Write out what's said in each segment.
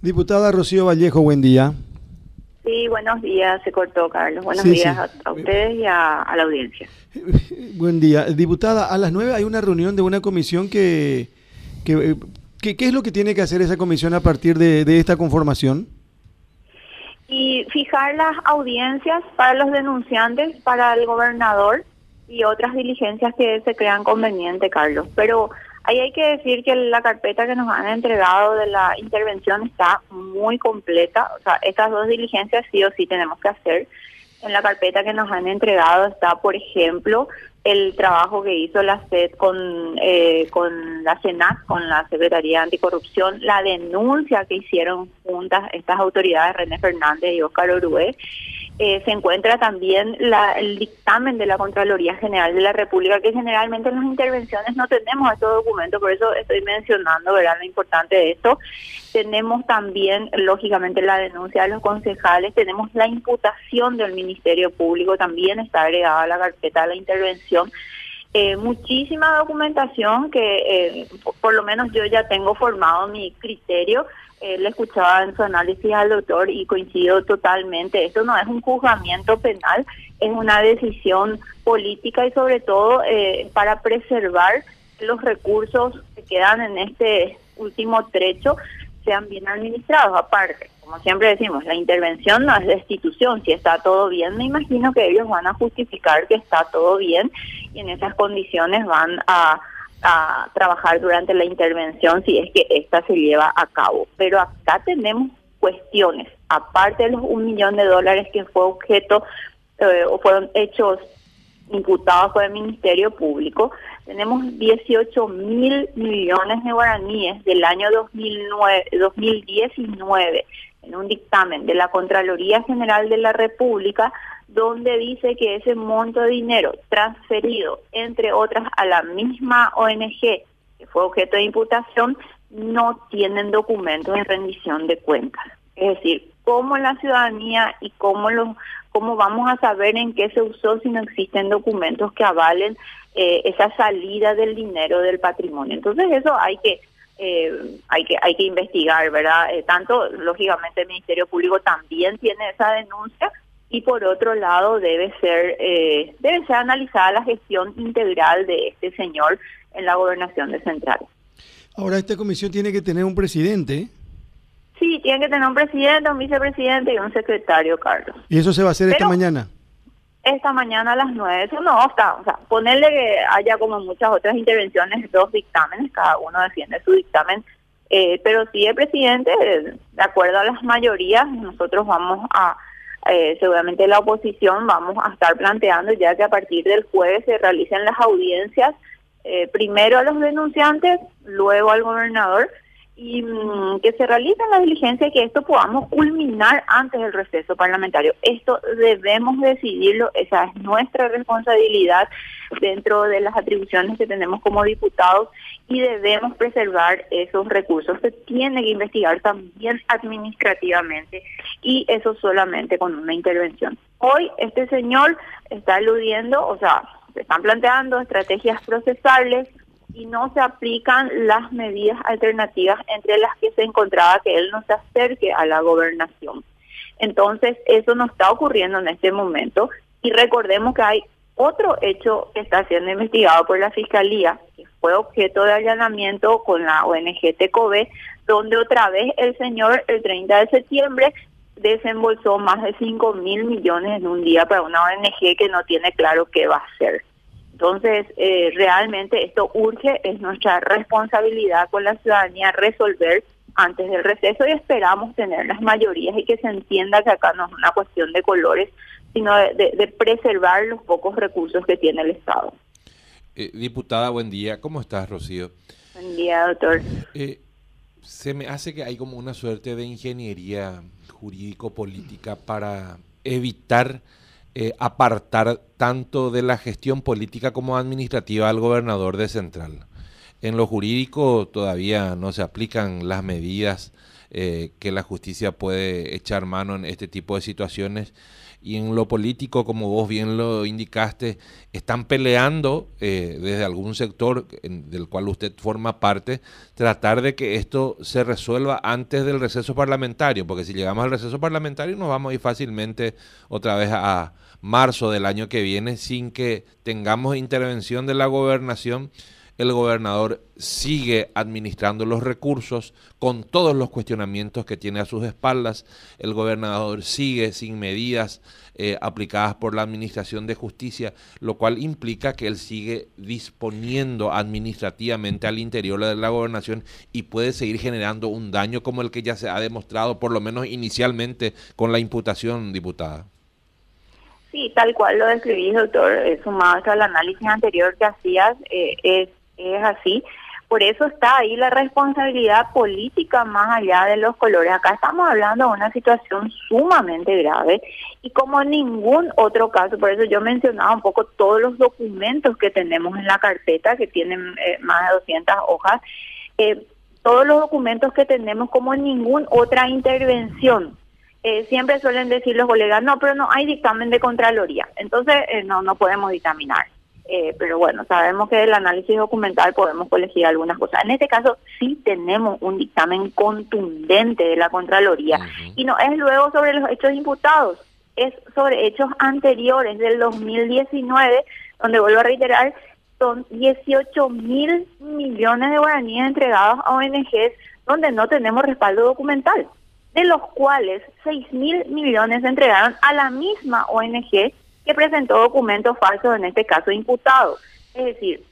Diputada Rocío Vallejo, buen día. Sí, buenos días, se cortó Carlos. Buenos días A, ustedes y a, la audiencia. Buen día. Diputada, a las nueve hay una reunión de una comisión que, que, ¿qué es lo que tiene que hacer esa comisión a partir de, de esta conformación? Y fijar las audiencias para los denunciantes, para el gobernador y otras diligencias que se crean convenientes, Carlos. Pero Ahí hay que decir que la carpeta que nos han entregado de la intervención está muy completa. O sea, estas dos diligencias sí o sí tenemos que hacer. En la carpeta que nos han entregado está, por ejemplo, el trabajo que hizo la SED con, eh, con la CENAC, con la Secretaría de Anticorrupción, la denuncia que hicieron juntas estas autoridades, René Fernández y Óscar Orué, eh, se encuentra también el dictamen de la Contraloría General de la República, que generalmente en las intervenciones no tenemos estos documentos, por eso estoy mencionando ¿verdad? lo importante de esto. Tenemos también, lógicamente, la denuncia de los concejales, tenemos la imputación del Ministerio Público, también está agregada a la carpeta de la intervención. Eh, muchísima documentación que eh, por lo menos yo ya tengo formado mi criterio él escuchaba en su análisis al doctor y coincido totalmente. Esto no es un juzgamiento penal, es una decisión política y sobre todo eh, para preservar los recursos que quedan en este último trecho sean bien administrados. Aparte, como siempre decimos, la intervención no es destitución. Si está todo bien, me imagino que ellos van a justificar que está todo bien y en esas condiciones van a a trabajar durante la intervención si es que esta se lleva a cabo. Pero acá tenemos cuestiones, aparte de los un millón de dólares que fue objeto eh, o fueron hechos imputados por el Ministerio Público, tenemos 18 mil millones de guaraníes del año 2009, 2019 en un dictamen de la Contraloría General de la República donde dice que ese monto de dinero transferido, entre otras, a la misma ONG que fue objeto de imputación, no tienen documentos de rendición de cuentas. Es decir, cómo la ciudadanía y cómo, los, cómo vamos a saber en qué se usó si no existen documentos que avalen eh, esa salida del dinero del patrimonio. Entonces eso hay que eh, hay que hay que investigar, ¿verdad? Eh, tanto lógicamente el Ministerio Público también tiene esa denuncia y por otro lado debe ser eh, debe ser analizada la gestión integral de este señor en la gobernación de Central. Ahora esta comisión tiene que tener un presidente. Sí, tiene que tener un presidente, un vicepresidente y un secretario, Carlos. ¿Y eso se va a hacer esta mañana? Esta mañana a las nueve, eso no está, o sea, ponerle que haya como muchas otras intervenciones, dos dictámenes, cada uno defiende su dictamen, eh, pero sí el presidente, de acuerdo a las mayorías, nosotros vamos a eh, seguramente la oposición vamos a estar planteando ya que a partir del jueves se realicen las audiencias, eh, primero a los denunciantes, luego al gobernador, y mm, que se realicen las diligencias y que esto podamos culminar antes del receso parlamentario. Esto debemos decidirlo, esa es nuestra responsabilidad dentro de las atribuciones que tenemos como diputados y debemos preservar esos recursos. Se tiene que investigar también administrativamente y eso solamente con una intervención. Hoy este señor está aludiendo, o sea, se están planteando estrategias procesables y no se aplican las medidas alternativas entre las que se encontraba que él no se acerque a la gobernación. Entonces, eso no está ocurriendo en este momento y recordemos que hay otro hecho que está siendo investigado por la Fiscalía, que fue objeto de allanamiento con la ONG TECOBE, donde otra vez el señor el 30 de septiembre desembolsó más de 5 mil millones en un día para una ONG que no tiene claro qué va a hacer. Entonces, eh, realmente esto urge, es nuestra responsabilidad con la ciudadanía resolver antes del receso y esperamos tener las mayorías y que se entienda que acá no es una cuestión de colores, sino de, preservar los pocos recursos que tiene el Estado. Eh, diputada, buen día. ¿Cómo estás, Rocío? Buen día, doctor. Eh, se me hace que hay como una suerte de ingeniería jurídico-política para evitar eh, apartar tanto de la gestión política como administrativa al gobernador de Central. En lo jurídico todavía no se aplican las medidas eh, que la justicia puede echar mano en este tipo de situaciones y en lo político, como vos bien lo indicaste, están peleando eh, desde algún sector del cual usted forma parte, tratar de que esto se resuelva antes del receso parlamentario, porque si llegamos al receso parlamentario nos vamos a ir fácilmente otra vez a marzo del año que viene sin que tengamos intervención de la gobernación el gobernador sigue administrando los recursos con todos los cuestionamientos que tiene a sus espaldas. El gobernador sigue sin medidas eh, aplicadas por la Administración de Justicia, lo cual implica que él sigue disponiendo administrativamente al interior de la gobernación y puede seguir generando un daño como el que ya se ha demostrado, por lo menos inicialmente, con la imputación, diputada. Sí, tal cual lo describí, doctor, sumado al análisis anterior que hacías, eh, es es así. Por eso está ahí la responsabilidad política más allá de los colores. Acá estamos hablando de una situación sumamente grave y como en ningún otro caso, por eso yo mencionaba un poco todos los documentos que tenemos en la carpeta, que tienen eh, más de 200 hojas, eh, todos los documentos que tenemos como en ninguna otra intervención. Eh, siempre suelen decir los colegas, no, pero no hay dictamen de Contraloría, entonces no, no podemos dictaminar. Eh, pero bueno, sabemos que el análisis documental podemos colegir algunas cosas. En este caso sí tenemos un dictamen contundente de la Contraloría y no es luego sobre los hechos imputados, es sobre hechos anteriores del 2019, donde vuelvo a reiterar, son 18 mil millones de guaraníes entregados a ONGs donde no tenemos respaldo documental, de los cuales 6 mil millones se entregaron a la misma ONG que presentó documentos falsos, en este caso imputados. Es decir,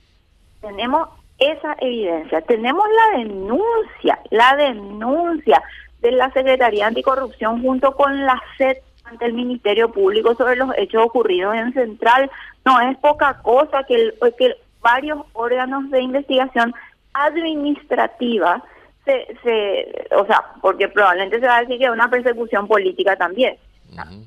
tenemos esa evidencia, tenemos la denuncia, la denuncia de la Secretaría Anticorrupción junto con la SED ante el Ministerio Público sobre los hechos ocurridos en Central. No es poca cosa que, que varios órganos de investigación administrativa se, se, o sea, porque probablemente se va a decir que es una persecución política también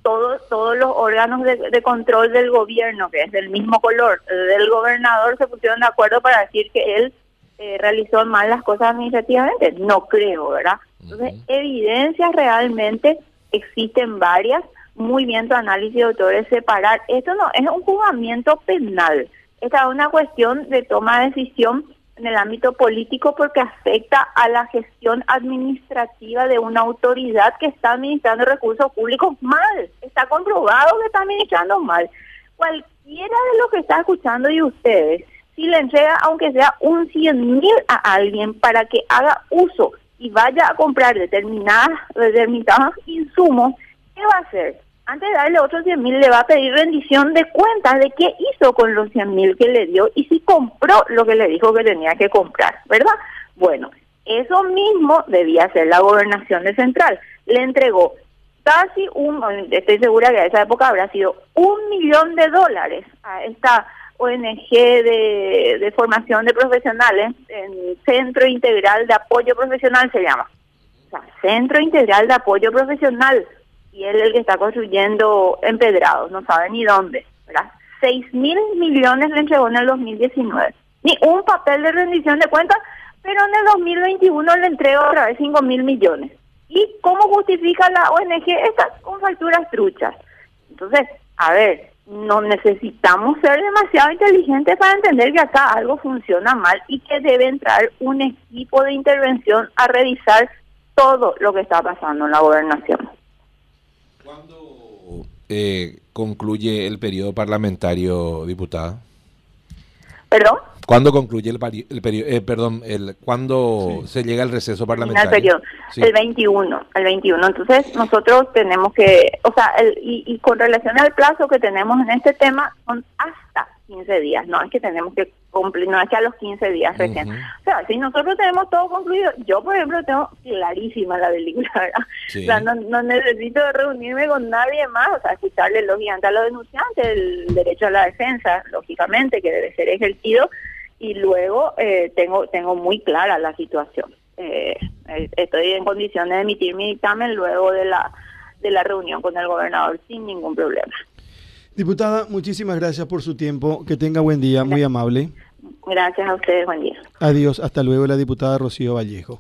todos, todos los órganos de, control del gobierno, que es del mismo color del gobernador, se pusieron de acuerdo para decir que él eh, realizó mal las cosas administrativamente. No creo, ¿verdad? Entonces, evidencias realmente existen varias. Muy bien tu análisis, doctor, es separar. Esto no es un juzgamiento penal. Esta es una cuestión de toma de decisión en el ámbito político porque afecta a la gestión administrativa de una autoridad que está administrando recursos públicos mal. Está comprobado que está administrando mal. Cualquiera de los que está escuchando y ustedes, si le entrega aunque sea un 100 mil a alguien para que haga uso y vaya a comprar determinadas, determinados insumos, ¿qué va a hacer? Antes de darle otros 100 mil, le va a pedir rendición de cuentas de qué hizo con los 100 mil que le dio y si compró lo que le dijo que tenía que comprar, ¿verdad? Bueno, eso mismo debía hacer la gobernación de Central. Le entregó casi un, estoy segura que a esa época habrá sido un millón de dólares a esta ONG de, de formación de profesionales, en Centro Integral de Apoyo Profesional se llama. O sea, Centro Integral de Apoyo Profesional y él el que está construyendo empedrados, no sabe ni dónde, ¿verdad? 6 mil millones le entregó en el 2019. Ni un papel de rendición de cuentas, pero en el 2021 le entrega otra vez 5 mil millones. ¿Y cómo justifica la ONG estas con facturas truchas? Entonces, a ver, no necesitamos ser demasiado inteligentes para entender que acá algo funciona mal y que debe entrar un equipo de intervención a revisar todo lo que está pasando en la gobernación. ¿Cuándo eh, concluye el periodo parlamentario, diputada? ¿Perdón? ¿Cuándo concluye el, el periodo? Eh, perdón, el, ¿cuándo se llega al receso parlamentario? El periodo, el 21, el 21. Entonces nosotros tenemos que, o sea, el, y, y con relación al plazo que tenemos en este tema, son hasta 15 días, no es que tenemos que cumplir, no es que a los 15 días recién. O sea, si nosotros tenemos todo concluido, yo por ejemplo tengo clarísima la película, O sea, no, no, necesito reunirme con nadie más, o sea, escucharle lógicamente a los denunciantes, el derecho a la defensa, lógicamente, que debe ser ejercido, y luego eh, tengo, tengo muy clara la situación. Eh, eh, estoy en condiciones de emitir mi dictamen luego de la, de la reunión con el gobernador sin ningún problema. Diputada, muchísimas gracias por su tiempo. Que tenga buen día, muy amable. Gracias a ustedes, buen día. Adiós, hasta luego, la diputada Rocío Vallejo.